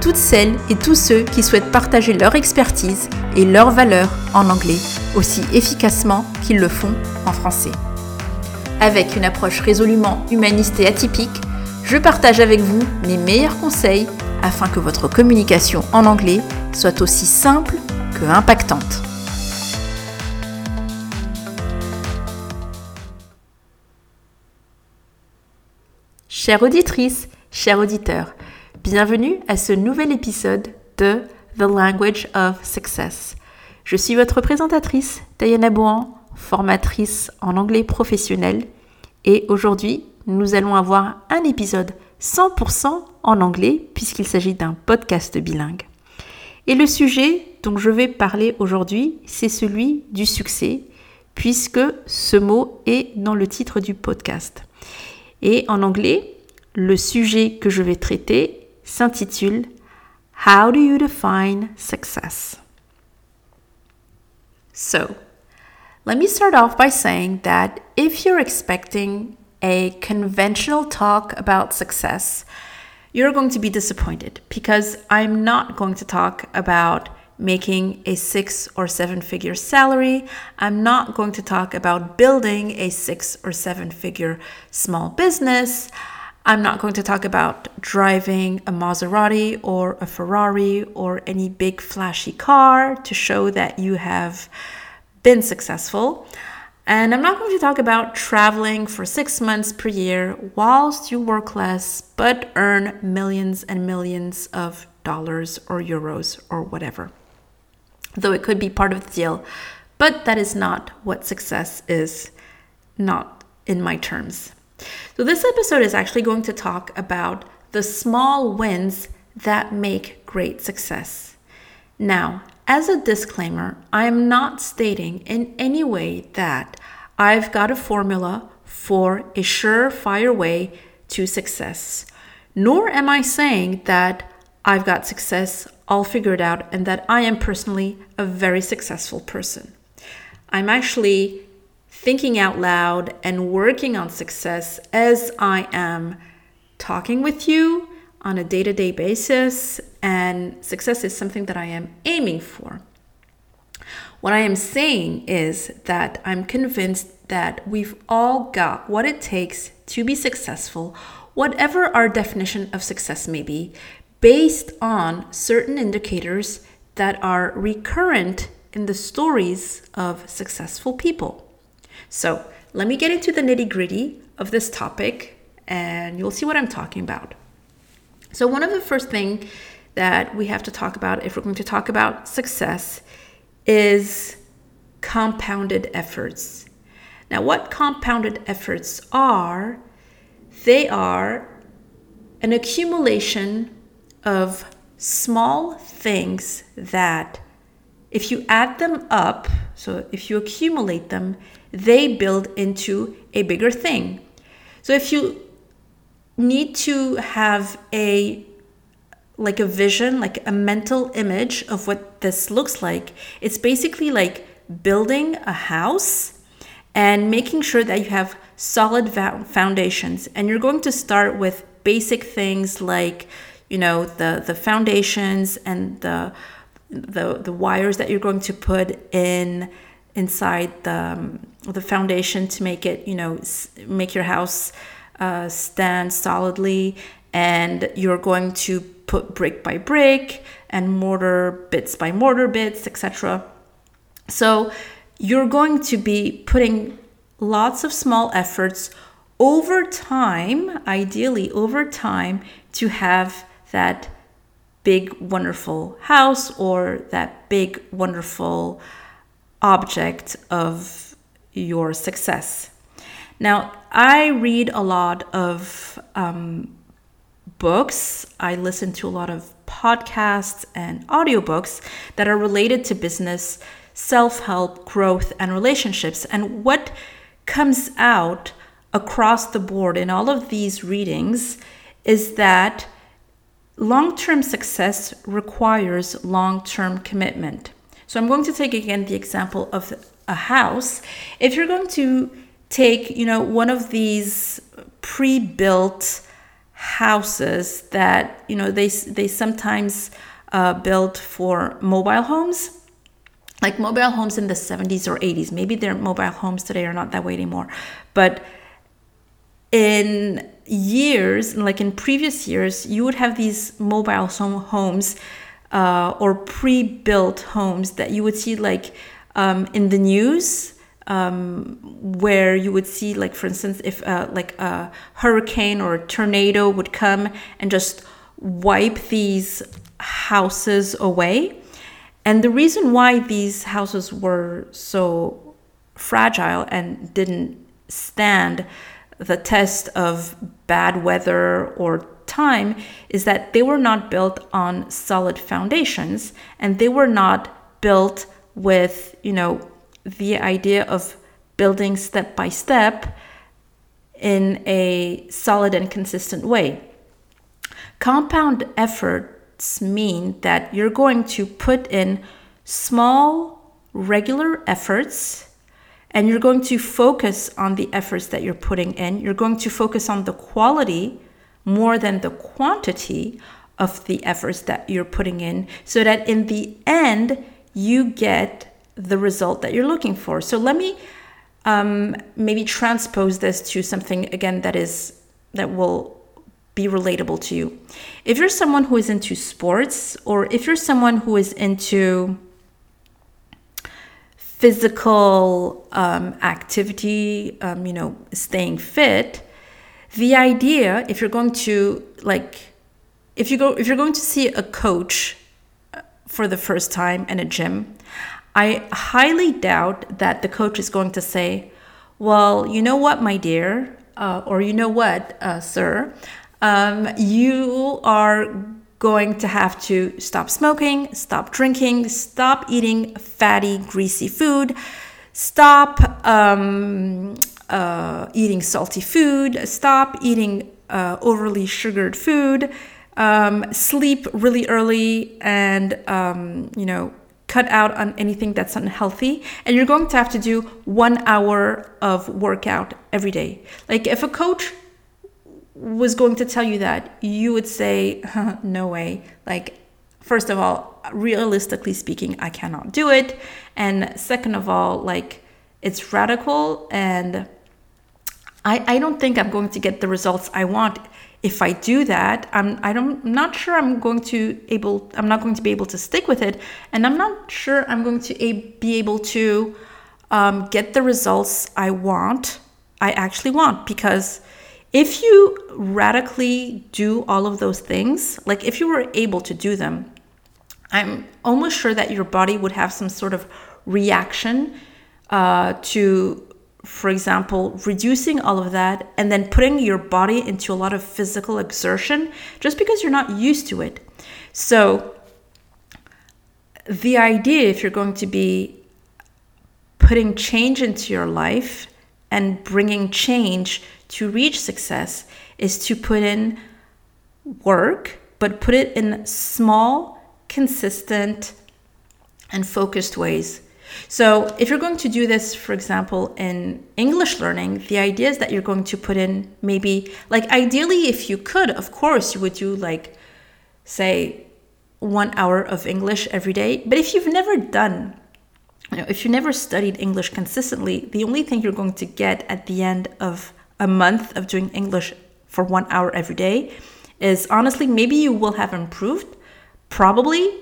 toutes celles et tous ceux qui souhaitent partager leur expertise et leurs valeurs en anglais aussi efficacement qu'ils le font en français. Avec une approche résolument humaniste et atypique, je partage avec vous mes meilleurs conseils afin que votre communication en anglais soit aussi simple que impactante. Chère auditrice, chers auditeurs, bienvenue à ce nouvel épisode de The Language of Success. Je suis votre présentatrice, Diana Bohan, formatrice en anglais professionnel. Et aujourd'hui, nous allons avoir un épisode 100% en anglais puisqu'il s'agit d'un podcast bilingue. Et le sujet dont je vais parler aujourd'hui, c'est celui du succès, puisque ce mot est dans le titre du podcast. Et en anglais, le sujet que je vais traiter s'intitule How do you define success? So, let me start off by saying that if you're expecting a conventional talk about success, you're going to be disappointed because I'm not going to talk about making a six or seven figure salary. I'm not going to talk about building a six or seven figure small business. I'm not going to talk about driving a Maserati or a Ferrari or any big flashy car to show that you have been successful. And I'm not going to talk about traveling for six months per year whilst you work less but earn millions and millions of dollars or euros or whatever. Though it could be part of the deal, but that is not what success is, not in my terms. So, this episode is actually going to talk about the small wins that make great success. Now, as a disclaimer, I am not stating in any way that I've got a formula for a surefire way to success, nor am I saying that I've got success all figured out and that I am personally a very successful person. I'm actually thinking out loud and working on success as I am talking with you on a day to day basis, and success is something that I am aiming for. What I am saying is that I'm convinced that we've all got what it takes to be successful, whatever our definition of success may be, based on certain indicators that are recurrent in the stories of successful people. So let me get into the nitty gritty of this topic and you'll see what I'm talking about. So, one of the first things that we have to talk about if we're going to talk about success is compounded efforts. Now, what compounded efforts are, they are an accumulation of small things that, if you add them up, so if you accumulate them, they build into a bigger thing. So if you need to have a like a vision, like a mental image of what this looks like, it's basically like building a house and making sure that you have solid foundations. And you're going to start with basic things like, you know, the the foundations and the the the wires that you're going to put in inside the um, the foundation to make it, you know, make your house uh, stand solidly. And you're going to put brick by brick and mortar bits by mortar bits, etc. So you're going to be putting lots of small efforts over time, ideally over time, to have that big, wonderful house or that big, wonderful object of your success. Now, I read a lot of um, books, I listen to a lot of podcasts and audiobooks that are related to business, self help, growth, and relationships. And what comes out across the board in all of these readings is that long term success requires long term commitment. So I'm going to take again the example of a house. If you're going to take, you know, one of these pre-built houses that, you know, they they sometimes uh, built for mobile homes, like mobile homes in the 70s or 80s. Maybe their mobile homes today are not that way anymore, but in years, like in previous years, you would have these mobile home homes uh, or pre-built homes that you would see like um, in the news um, where you would see like for instance if uh, like a hurricane or a tornado would come and just wipe these houses away. And the reason why these houses were so fragile and didn't stand the test of bad weather or time is that they were not built on solid foundations and they were not built with, you know, the idea of building step by step in a solid and consistent way. Compound efforts mean that you're going to put in small, regular efforts and you're going to focus on the efforts that you're putting in. You're going to focus on the quality more than the quantity of the efforts that you're putting in so that in the end you get the result that you're looking for. So let me um, maybe transpose this to something again that is that will be relatable to you. If you're someone who is into sports or if you're someone who is into physical um, activity, um, you know, staying fit, the idea, if you're going to like, if you go, if you're going to see a coach for the first time in a gym, I highly doubt that the coach is going to say, "Well, you know what, my dear, uh, or you know what, uh, sir, um, you are going to have to stop smoking, stop drinking, stop eating fatty, greasy food, stop um, uh, eating salty food, stop eating uh, overly sugared food, um, sleep really early, and um, you know cut out on anything that's unhealthy and you're going to have to do one hour of workout every day like if a coach was going to tell you that, you would say, no way. Like, first of all, realistically speaking, I cannot do it. And second of all, like, it's radical and I, I don't think I'm going to get the results I want if I do that. I'm I don't I'm not sure I'm going to able I'm not going to be able to stick with it, and I'm not sure I'm going to a, be able to um, get the results I want. I actually want because if you radically do all of those things, like if you were able to do them, I'm almost sure that your body would have some sort of reaction uh, to, for example, reducing all of that and then putting your body into a lot of physical exertion just because you're not used to it. So, the idea, if you're going to be putting change into your life and bringing change to reach success is to put in work, but put it in small, consistent, and focused ways. So, if you're going to do this, for example, in English learning, the idea is that you're going to put in maybe, like, ideally, if you could, of course, you would do, like, say, one hour of English every day. But if you've never done, you know, if you never studied English consistently, the only thing you're going to get at the end of a month of doing English for one hour every day is honestly maybe you will have improved, probably,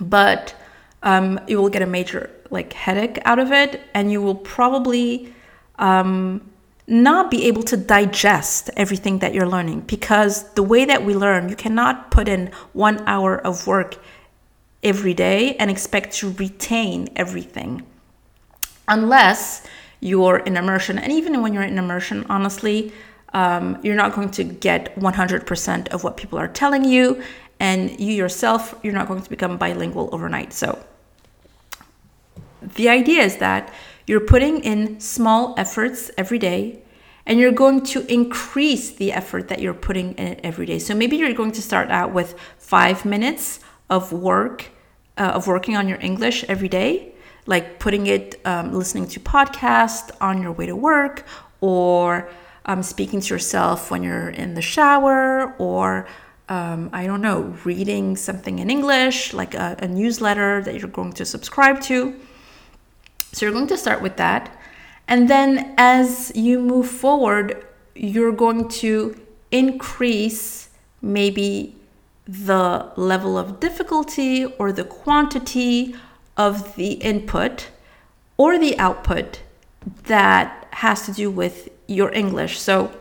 but um, you will get a major like headache out of it, and you will probably um, not be able to digest everything that you're learning because the way that we learn, you cannot put in one hour of work every day and expect to retain everything unless you're in immersion. And even when you're in immersion, honestly, um, you're not going to get 100% of what people are telling you. And you yourself, you're not going to become bilingual overnight. So The idea is that you're putting in small efforts every day and you're going to increase the effort that you're putting in it every day. So maybe you're going to start out with five minutes of work, uh, of working on your English every day, like putting it, um, listening to podcasts on your way to work, or um, speaking to yourself when you're in the shower, or um, I don't know, reading something in English, like a, a newsletter that you're going to subscribe to. So you're going to start with that. And then as you move forward, you're going to increase maybe the level of difficulty or the quantity of the input or the output that has to do with your English. So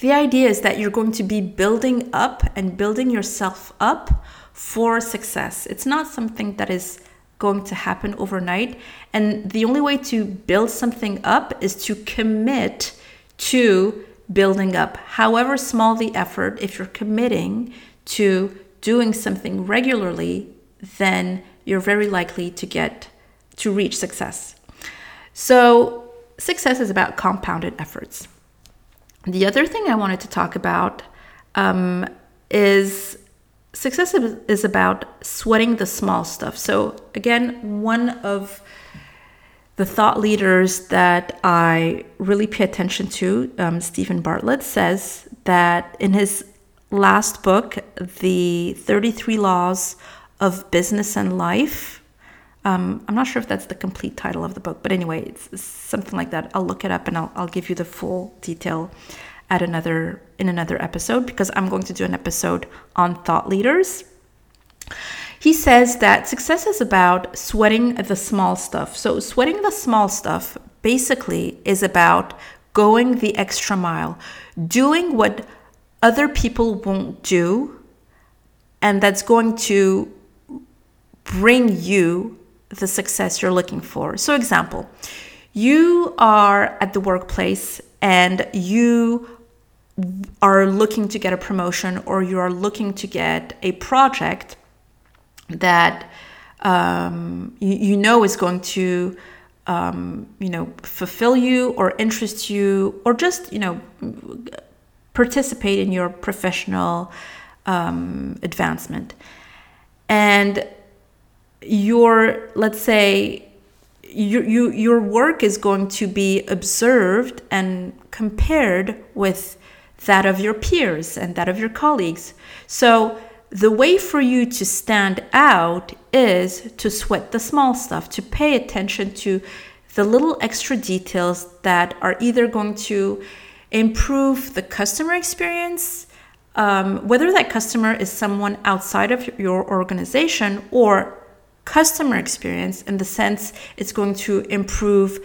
the idea is that you're going to be building up and building yourself up for success. It's not something that is going to happen overnight. And the only way to build something up is to commit to building up. However small the effort, if you're committing to doing something regularly, then you're very likely to get to reach success. So, success is about compounded efforts. The other thing I wanted to talk about um, is success is about sweating the small stuff. So, again, one of the thought leaders that I really pay attention to, um, Steven Bartlett, says that in his last book, The 33 Laws of Business and Life, um, I'm not sure if that's the complete title of the book, but anyway, it's something like that. I'll look it up and I'll, I'll give you the full detail at another in another episode because I'm going to do an episode on thought leaders. He says that success is about sweating the small stuff. So sweating the small stuff basically is about going the extra mile, doing what other people won't do and that's going to bring you the success you're looking for. So example, you are at the workplace and you are looking to get a promotion or you are looking to get a project that um, you, you, know is going to um, you know fulfill you or interest you or just you know participate in your professional um, advancement. And your let's say you, you, your work is going to be observed and compared with that of your peers and that of your colleagues. So, the way for you to stand out is to sweat the small stuff, to pay attention to the little extra details that are either going to improve the customer experience, um, whether that customer is someone outside of your organization or customer experience in the sense it's going to improve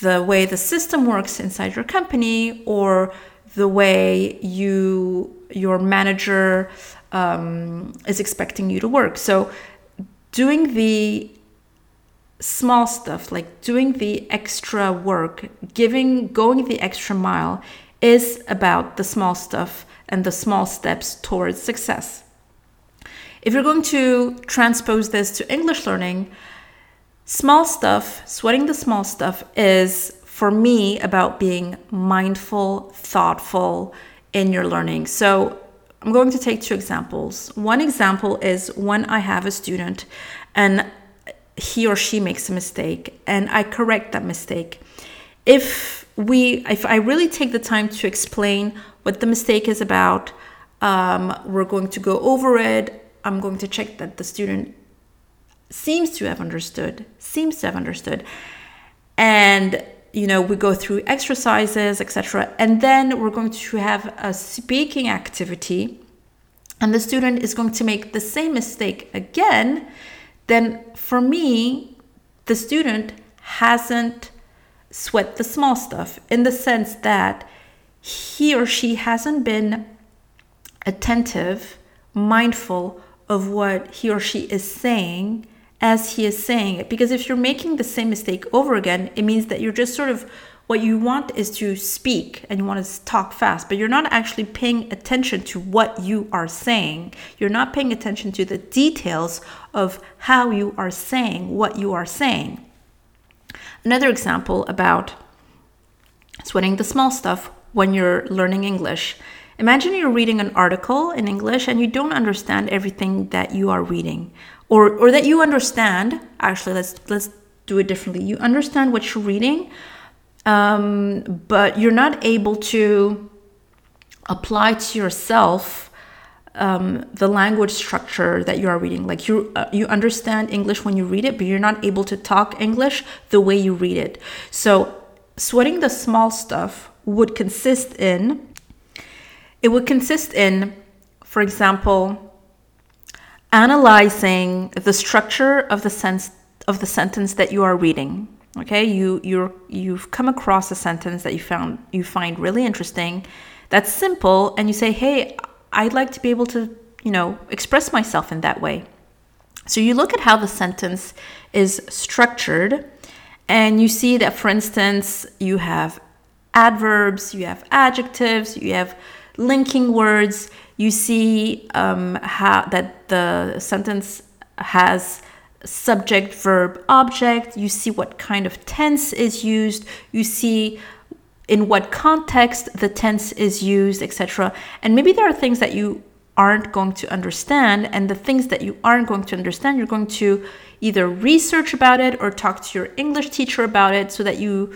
the way the system works inside your company or the way you your manager um, is expecting you to work. So doing the small stuff like doing the extra work giving going the extra mile is about the small stuff and the small steps towards success if you're going to transpose this to english learning small stuff sweating the small stuff is for me about being mindful, thoughtful in your learning. So I'm going to take two examples. One example is when I have a student and he or she makes a mistake and I correct that mistake. If we if I really take the time to explain what the mistake is about, um, we're going to go over it. I'm going to check that the student seems to have understood, seems to have understood. And you know we go through exercises etc and then we're going to have a speaking activity and the student is going to make the same mistake again then for me the student hasn't sweat the small stuff in the sense that he or she hasn't been attentive mindful of what he or she is saying as he is saying it. Because if you're making the same mistake over again, it means that you're just sort of what you want is to speak and you want to talk fast, but you're not actually paying attention to what you are saying. You're not paying attention to the details of how you are saying what you are saying. Another example about sweating the small stuff when you're learning English. Imagine you're reading an article in English and you don't understand everything that you are reading or or that you understand. Actually, let's let's do it differently. You understand what you're reading, um, but you're not able to apply to yourself um, the language structure that you are reading. Like you, uh, you understand English when you read it, but you're not able to talk English the way you read it. So, sweating the small stuff would consist in. It would consist in, for example, analyzing the structure of the sense of the sentence that you are reading okay? You you're you've come across a sentence that you found you find really interesting that's simple and you say hey i'd like to be able to you know express myself in that way. So you look at how the sentence is structured and you see that for instance you have adverbs you have adjectives you have linking words you see um, how that the sentence has subject, verb, object. You see what kind of tense is used. You see in what context the tense is used, etc. And maybe there are things that you aren't going to understand, and the things that you aren't going to understand, you're going to either research about it or talk to your English teacher about it so that you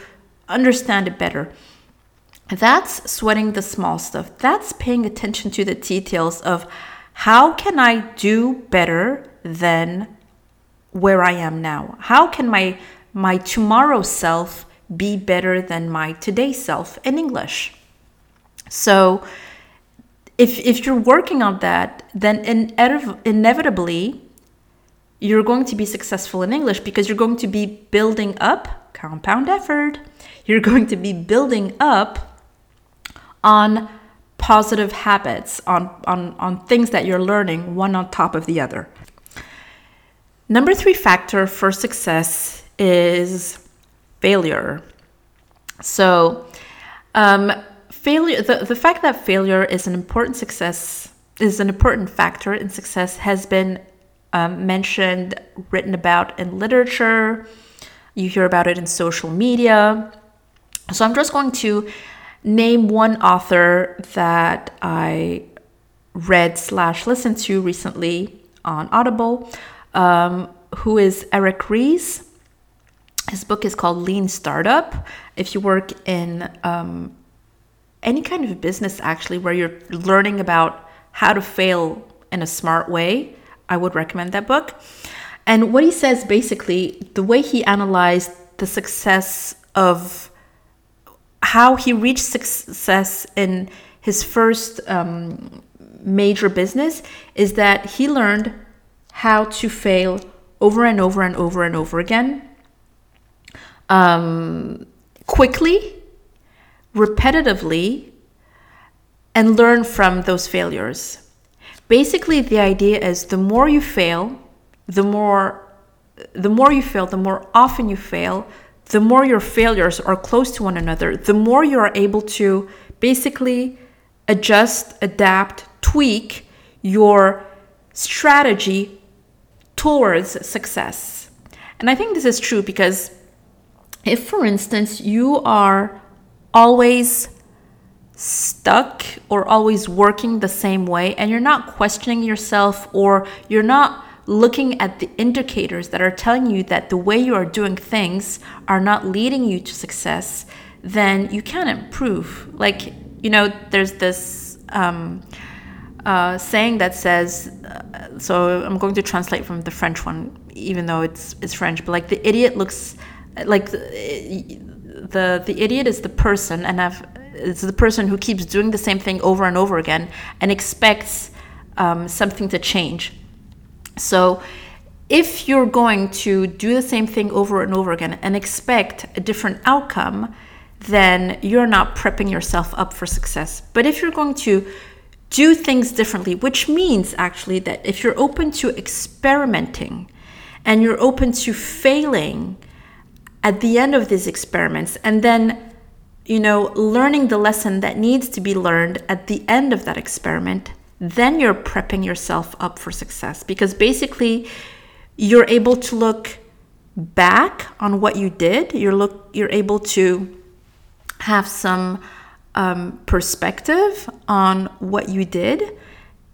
understand it better. That's sweating the small stuff. That's paying attention to the details of how can I do better than where I am now? How can my my tomorrow self be better than my today self in English? So if if you're working on that, then in, inevitably you're going to be successful in English because you're going to be building up compound effort. You're going to be building up on positive habits, on, on, on things that you're learning, one on top of the other. Number three factor for success is failure. So, um, failure, the, the fact that failure is an important success, is an important factor in success has been um, mentioned, written about in literature. You hear about it in social media. So, I'm just going to name one author that I read slash listened to recently on Audible um, who is Eric Ries. His book is called Lean Startup. If you work in um, any kind of business, actually, where you're learning about how to fail in a smart way, I would recommend that book. And what he says basically, the way he analyzed the success of how he reached success in his first um, major business is that he learned how to fail over and over and over and over again, um, quickly, repetitively, and learn from those failures. Basically, the idea is the more you fail, the more the more you fail, the more often you fail, the more your failures are close to one another, the more you are able to basically adjust, adapt, tweak your strategy towards success. And I think this is true because if, for instance, you are always stuck or always working the same way and you're not questioning yourself or you're not looking at the indicators that are telling you that the way you are doing things are not leading you to success, then you can't improve. Like, you know, there's this um, uh, saying that says, uh, so I'm going to translate from the French one, even though it's it's French, but like the idiot looks like the the, the idiot is the person, and I've, it's the person who keeps doing the same thing over and over again and expects um, something to change. So if you're going to do the same thing over and over again and expect a different outcome, then you're not prepping yourself up for success. But if you're going to do things differently, which means actually that if you're open to experimenting and you're open to failing at the end of these experiments and then you know, learning the lesson that needs to be learned at the end of that experiment, then you're prepping yourself up for success because basically you're able to look back on what you did. You're look you're able to have some um, perspective on what you did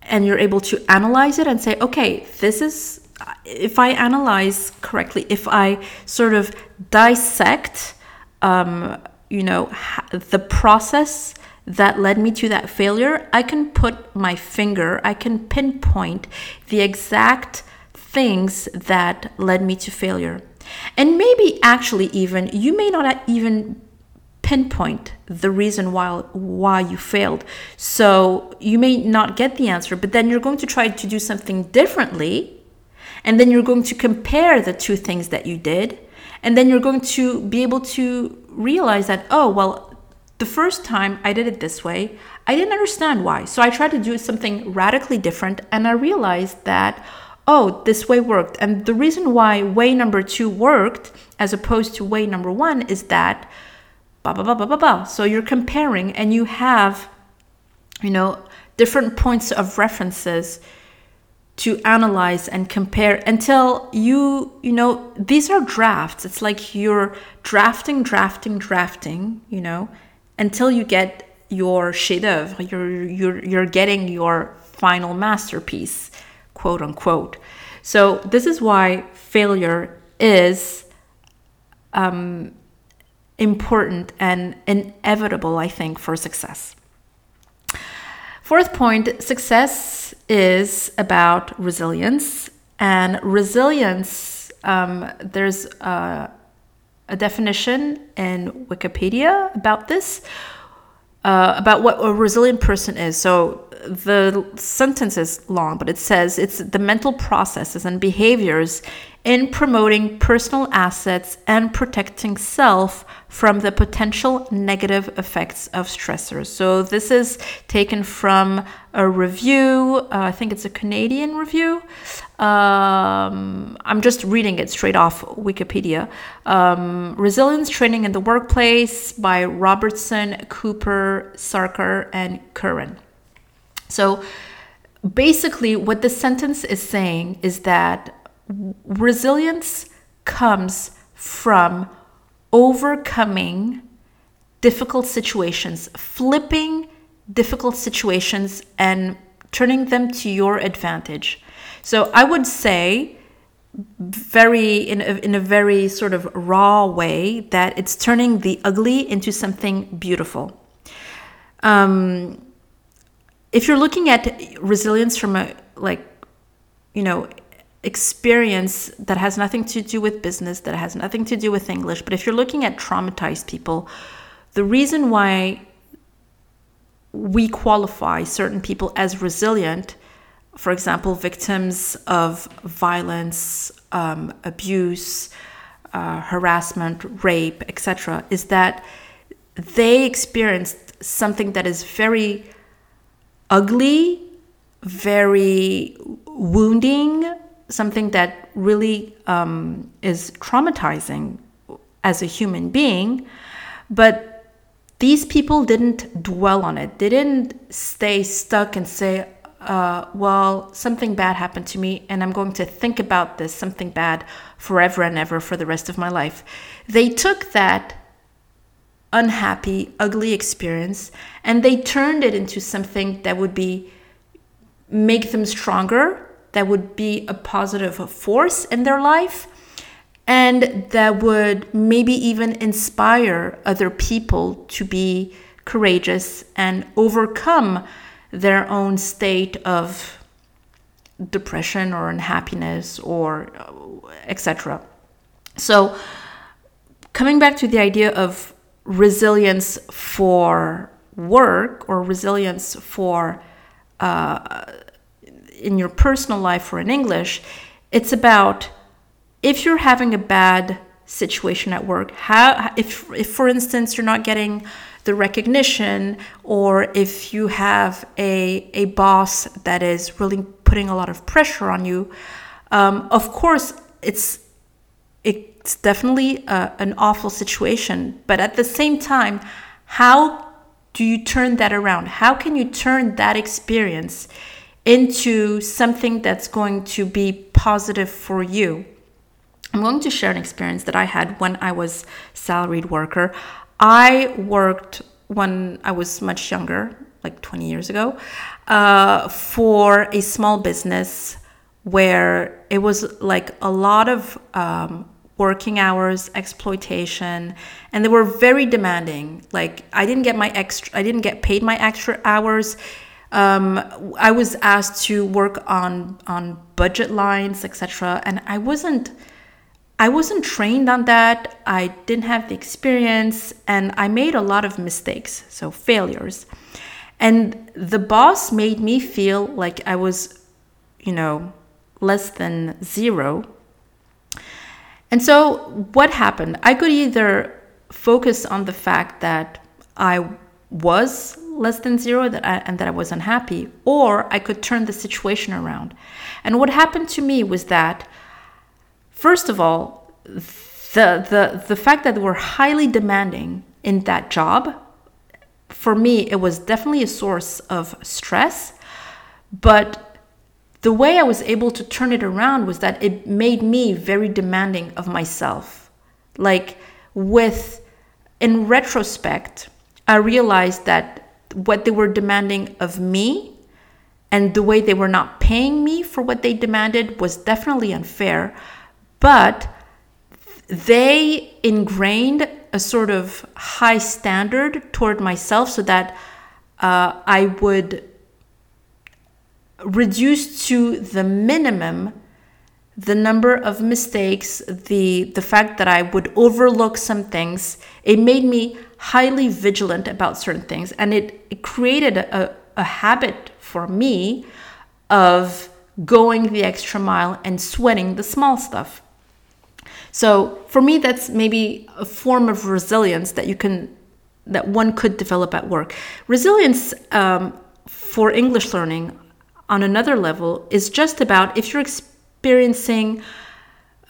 and you're able to analyze it and say okay this is if i analyze correctly if i sort of dissect um, you know the process that led me to that failure i can put my finger i can pinpoint the exact things that led me to failure and maybe actually even you may not even pinpoint the reason why why you failed. So you may not get the answer, but then you're going to try to do something differently. And then you're going to compare the two things that you did. And then you're going to be able to realize that, oh, well, the first time I did it this way, I didn't understand why. So I tried to do something radically different. And I realized that, oh, this way worked. And the reason why way number two worked as opposed to way number one is that blah, blah, blah, blah, blah, blah. So you're comparing and you have, you know, different points of references to analyze and compare until you, you know, these are drafts. It's like you're drafting, drafting, drafting, you know, until you get your chef d'oeuvre, you're, you're, you're getting your final masterpiece, quote unquote. So this is why failure is um, important and inevitable, I think, for success. Fourth point success is about resilience. And resilience, um, there's a, definition in Wikipedia about this, uh, about what a resilient person is. So the sentence is long, but it says it's the mental processes and behaviors in promoting personal assets and protecting self from the potential negative effects of stressors. So, this is taken from a review, uh, I think it's a Canadian review. Um, I'm just reading it straight off Wikipedia. Um, Resilience Training in the Workplace by Robertson, Cooper, Sarkar, and Curran. So, basically, what the sentence is saying is that resilience comes from overcoming difficult situations, flipping difficult situations and turning them to your advantage. So I would say very in a, in a very sort of raw way that it's turning the ugly into something beautiful. Um, if you're looking at resilience from a like you know experience that has nothing to do with business, that has nothing to do with English. But if you're looking at traumatized people, the reason why we qualify certain people as resilient, for example, victims of violence, um, abuse, uh, harassment, rape, etc., is that they experienced something that is very ugly, very wounding, something that really um, is traumatizing as a human being, but these people didn't dwell on it. They didn't stay stuck and say, uh, well, something bad happened to me, and I'm going to think about this something bad forever and ever for the rest of my life. They took that unhappy, ugly experience and they turned it into something that would be make them stronger that would be a positive force in their life and that would maybe even inspire other people to be courageous and overcome their own state of depression or unhappiness or etc. So coming back to the idea of resilience for work or resilience for uh, in your personal life or in English, it's about if you're having a bad situation at work, how if if for instance you're not getting the recognition or if you have a a boss that is really putting a lot of pressure on you, um, of course it's it's definitely a, an awful situation. But at the same time, how do you turn that around? How can you turn that experience into something that's going to be positive for you? I'm going to share an experience that I had when I was salaried worker. I worked when I was much younger, like 20 years ago, uh, for a small business where it was like a lot of um, working hours, exploitation, and they were very demanding. Like I didn't get my extra, I didn't get paid my extra hours. Um, I was asked to work on on budget lines, etc., and I wasn't. I wasn't trained on that. I didn't have the experience, and I made a lot of mistakes, so failures. And the boss made me feel like I was, you know, less than zero. And so what happened? I could either focus on the fact that I was less than zero that I, and that I was unhappy, or I could turn the situation around. And what happened to me was that, first of all, the, the, the fact that we're highly demanding in that job, for me, it was definitely a source of stress. But the way I was able to turn it around was that it made me very demanding of myself. Like, with, in retrospect, I realized that what they were demanding of me and the way they were not paying me for what they demanded was definitely unfair. But they ingrained a sort of high standard toward myself so that uh, I would reduce to the minimum the number of mistakes, the the fact that I would overlook some things, it made me highly vigilant about certain things, and it, it created a, a habit for me of going the extra mile and sweating the small stuff. So for me, that's maybe a form of resilience that you can that one could develop at work. Resilience um, for English learning on another level is just about if you're experiencing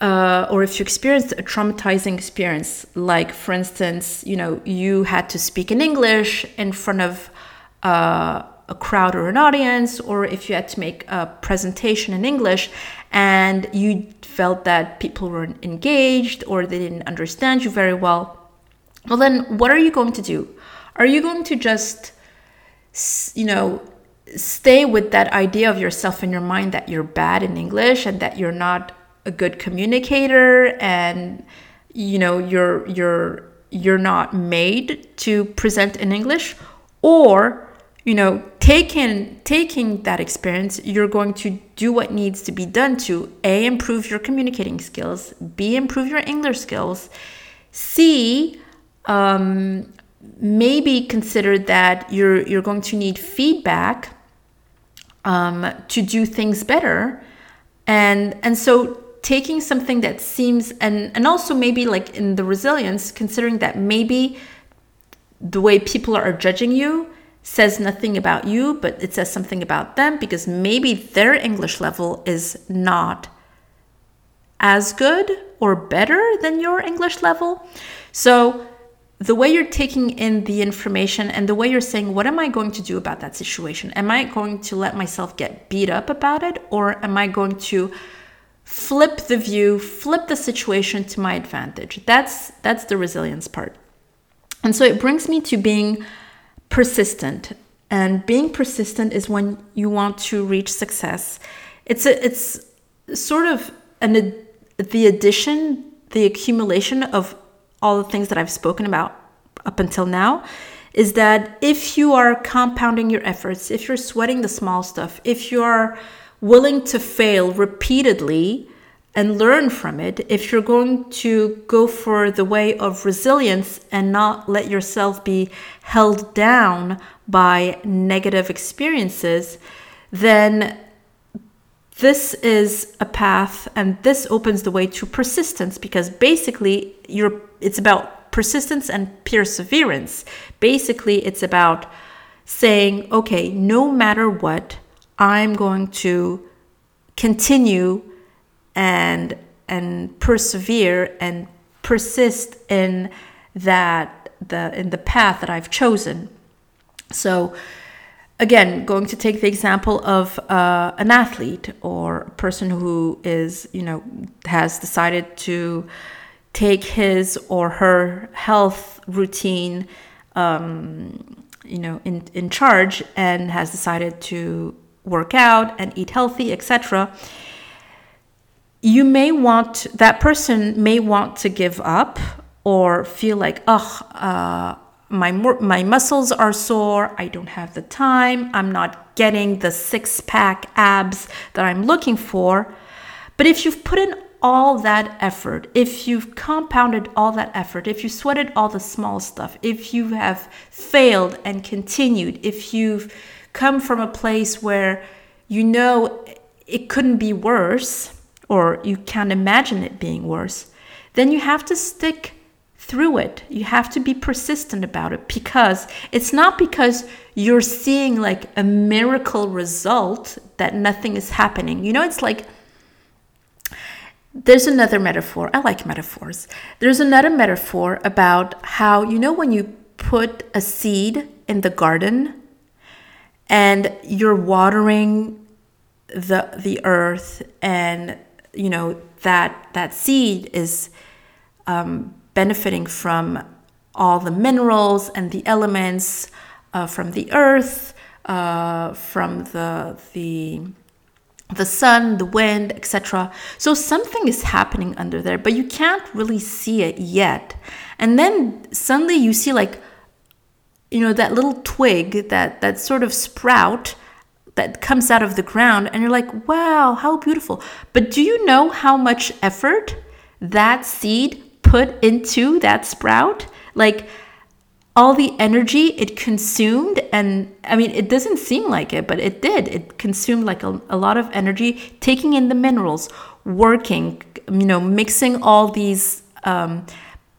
uh, or if you experienced a traumatizing experience, like for instance, you know, you had to speak in English in front of uh, a crowd or an audience, or if you had to make a presentation in English and you felt that people weren't engaged or they didn't understand you very well, well, then what are you going to do? Are you going to just, you know, stay with that idea of yourself in your mind that you're bad in English and that you're not a good communicator and you know you're you're you're not made to present in English or you know taking taking that experience you're going to do what needs to be done to a improve your communicating skills b improve your english skills c um, maybe consider that you're you're going to need feedback um, to do things better. And and so taking something that seems and and also maybe like in the resilience considering that maybe the way people are judging you says nothing about you but it says something about them because maybe their english level is not as good or better than your english level so the way you're taking in the information and the way you're saying, what am I going to do about that situation? Am I going to let myself get beat up about it? Or am I going to flip the view, flip the situation to my advantage? That's that's the resilience part. And so it brings me to being persistent. And being persistent is when you want to reach success. It's a, it's sort of an the addition, the accumulation of all the things that I've spoken about up until now is that if you are compounding your efforts, if you're sweating the small stuff, if you're willing to fail repeatedly and learn from it, if you're going to go for the way of resilience and not let yourself be held down by negative experiences, then this is a path and this opens the way to persistence because basically you're it's about persistence and perseverance. Basically it's about saying okay no matter what i'm going to continue and and persevere and persist in that the in the path that I've chosen. So again, going to take the example of uh, an athlete or a person who is, you know, has decided to take his or her health routine, um, you know, in, in charge and has decided to work out and eat healthy, etc. You may want, that person may want to give up or feel like, oh, uh, my my muscles are sore i don't have the time i'm not getting the six pack abs that i'm looking for. But if you've put in all that effort if you've compounded all that effort if you sweated all the small stuff if you have failed and continued if you've come from a place where you know it couldn't be worse or you can't imagine it being worse then you have to stick through it. You have to be persistent about it because it's not because you're seeing like a miracle result that nothing is happening. You know, it's like there's another metaphor. I like metaphors. There's another metaphor about how, you know, when you put a seed in the garden and you're watering the the earth and you know that that seed is um, benefiting from all the minerals and the elements uh, from the earth, uh, from the the the sun, the wind, etc. So something is happening under there, but you can't really see it yet. And then suddenly you see like you know that little twig, that that sort of sprout that comes out of the ground and you're like, "Wow, how beautiful." But do you know how much effort that seed put into that sprout, like all the energy it consumed, and I mean, it doesn't seem like it, but it did. It consumed like a, a lot of energy, taking in the minerals, working, you know, mixing all these um,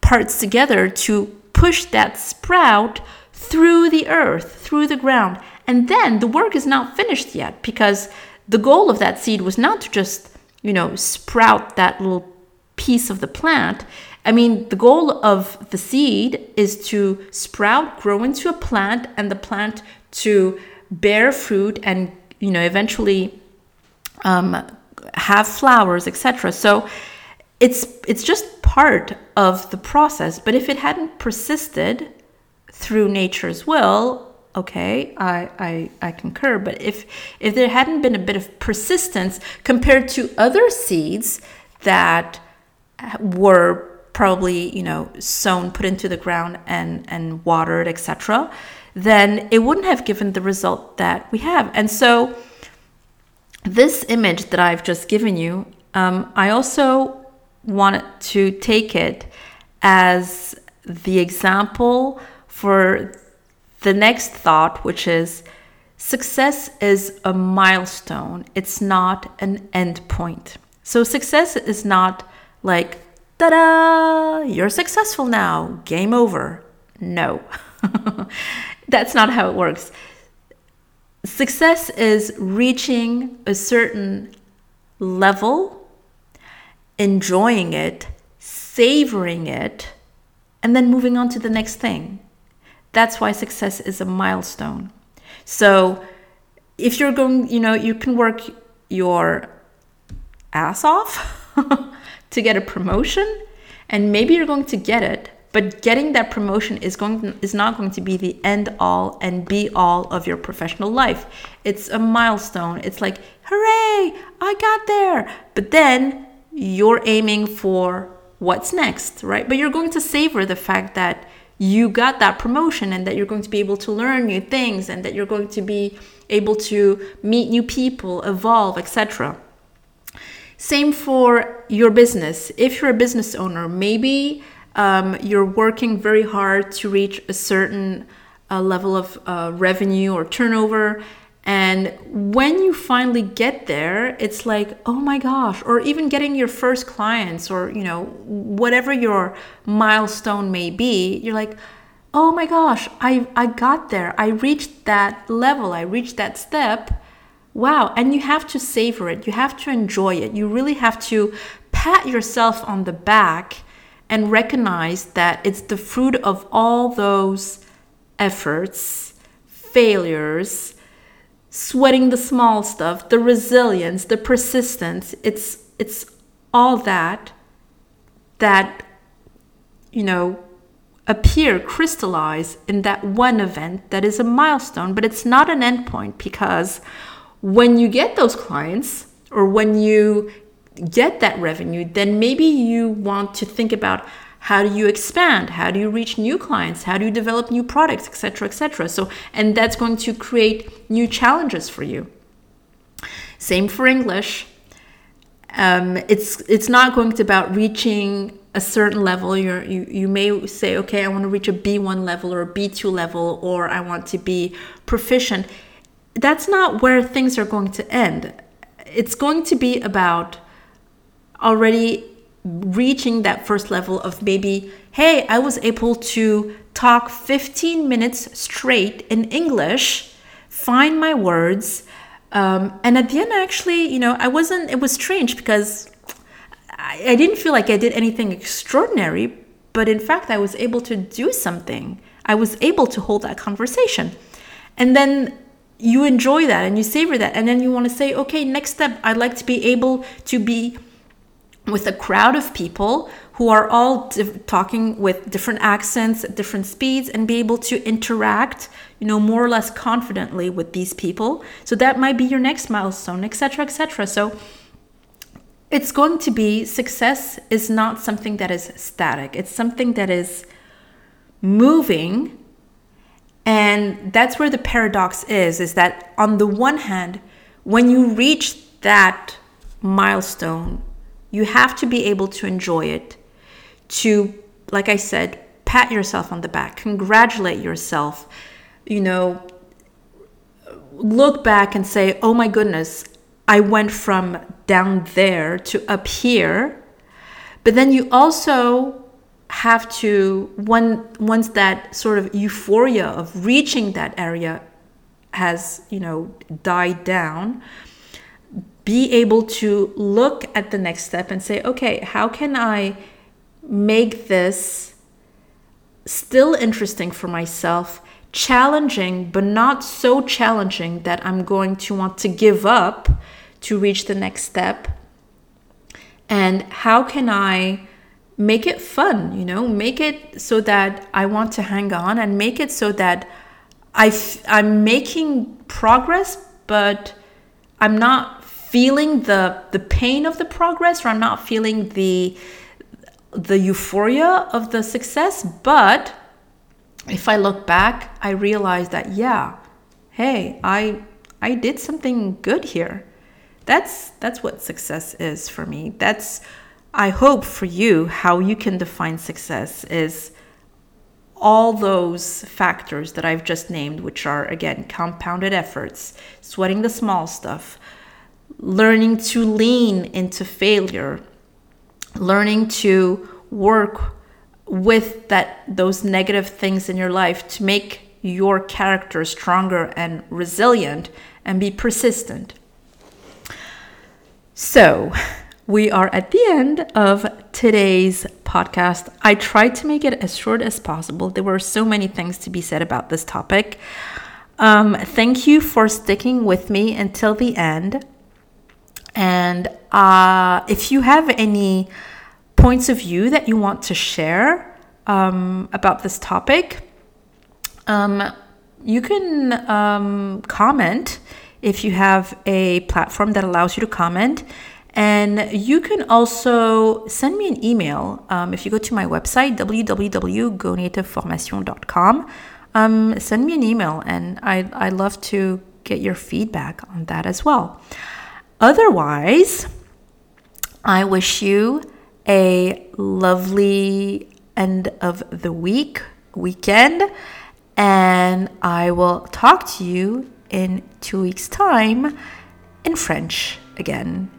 parts together to push that sprout through the earth, through the ground. And then the work is not finished yet because the goal of that seed was not to just, you know, sprout that little piece of the plant. I mean, the goal of the seed is to sprout, grow into a plant, and the plant to bear fruit and you know eventually um, have flowers, etc. So it's it's just part of the process. But if it hadn't persisted through nature's will, okay, I, I I concur. But if if there hadn't been a bit of persistence compared to other seeds that were probably you know sown put into the ground and and watered etc then it wouldn't have given the result that we have and so this image that i've just given you um, i also wanted to take it as the example for the next thought which is success is a milestone it's not an end point so success is not like ta da, you're successful now, game over. No, that's not how it works. Success is reaching a certain level, enjoying it, savoring it, and then moving on to the next thing. That's why success is a milestone. So if you're going, you know, you can work your ass off to get a promotion and maybe you're going to get it but getting that promotion is going to, is not going to be the end all and be all of your professional life. It's a milestone. It's like hooray i got there. But then you're aiming for what's next right? But you're going to savor the fact that you got that promotion and that you're going to be able to learn new things and that you're going to be able to meet new people evolve etc same for your business. If you're a business owner, maybe um, you're working very hard to reach a certain uh, level of uh, revenue or turnover. And when you finally get there, it's like, oh my gosh, or even getting your first clients or, you know, whatever your milestone may be, you're like, oh my gosh, I, I got there. I reached that level. I reached that step Wow. And you have to savor it. You have to enjoy it. You really have to pat yourself on the back and recognize that it's the fruit of all those efforts, failures, sweating the small stuff, the resilience, the persistence. It's it's all that that you know appear crystallize in that one event that is a milestone, but it's not an endpoint because when you get those clients or when you get that revenue, then maybe you want to think about how do you expand? How do you reach new clients? How do you develop new products etc etc so and that's going to create new challenges for you. Same for english. Um, it's it's not going to be about reaching a certain level. You're, you you may say okay i want to reach a b1 level or a b2 level or i want to be proficient. That's not where things are going to end. It's going to be about already reaching that first level of maybe, hey, I was able to talk 15 minutes straight in English, find my words. Um, and at the end, actually, you know, I wasn't, it was strange because I, I didn't feel like I did anything extraordinary, but in fact, I was able to do something. I was able to hold that conversation. And then you enjoy that and you savor that. And then you want to say, okay, next step, I'd like to be able to be with a crowd of people who are all talking with different accents at different speeds and be able to interact you know more or less confidently with these people. So that might be your next milestone etc etc so it's going to be success is not something that is static. It's something that is moving and that's where the paradox is is that on the one hand when you reach that milestone you have to be able to enjoy it, to, like I said, pat yourself on the back, congratulate yourself, you know, look back and say, oh my goodness, I went from down there to up here. But then you also have to, when, once that sort of euphoria of reaching that area has, you know, died down, be able to look at the next step and say, okay, how can I make this still interesting for myself, challenging, but not so challenging that I'm going to want to give up to reach the next step? And how can I make it fun, you know, make it so that I want to hang on and make it so that i f- I'm making progress, but I'm not feeling the the pain of the progress or I'm not feeling the the euphoria of the success, but if I look back, I realize that yeah, hey, I I did something good here. That's that's what success is for me. That's I hope for you how you can define success is all those factors that I've just named, which are again compounded efforts, sweating the small stuff, learning to lean into failure, learning to work with that those negative things in your life to make your character stronger and resilient and be persistent. So, we are at the end of today's podcast. I tried to make it as short as possible. There were so many things to be said about this topic. Um, thank you for sticking with me until the end. And uh, if you have any points of view that you want to share um, about this topic, um, you can um, comment if you have a platform that allows you to comment. And you can also send me an email um, if you go to my website, www.gonativeformation.com. Um, send me an email, and I, I love to get your feedback on that as well. Otherwise, I wish you a lovely end of the week, weekend, and I will talk to you in two weeks' time in French again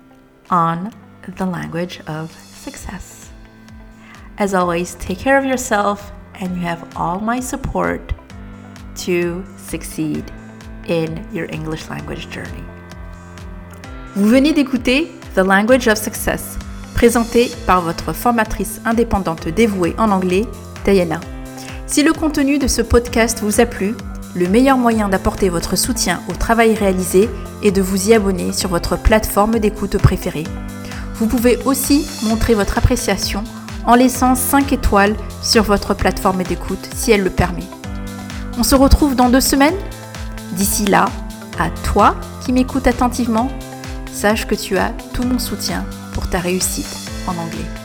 on the language of success. As always, take care of yourself, and you have all my support to succeed in your English language journey. Vous venez d'écouter The Language of Success présenté par votre formatrice indépendante dévouée en anglais, Diana. Si le contenu de ce podcast vous a plu, le meilleur moyen d'apporter votre soutien au travail réalisé est de vous y abonner sur votre plateforme d'écoute préférée. Vous pouvez aussi montrer votre appréciation en laissant 5 étoiles sur votre plateforme d'écoute si elle le permet. On se retrouve dans deux semaines. D'ici là, à toi qui m'écoutes attentivement, sache que tu as tout mon soutien pour ta réussite en anglais.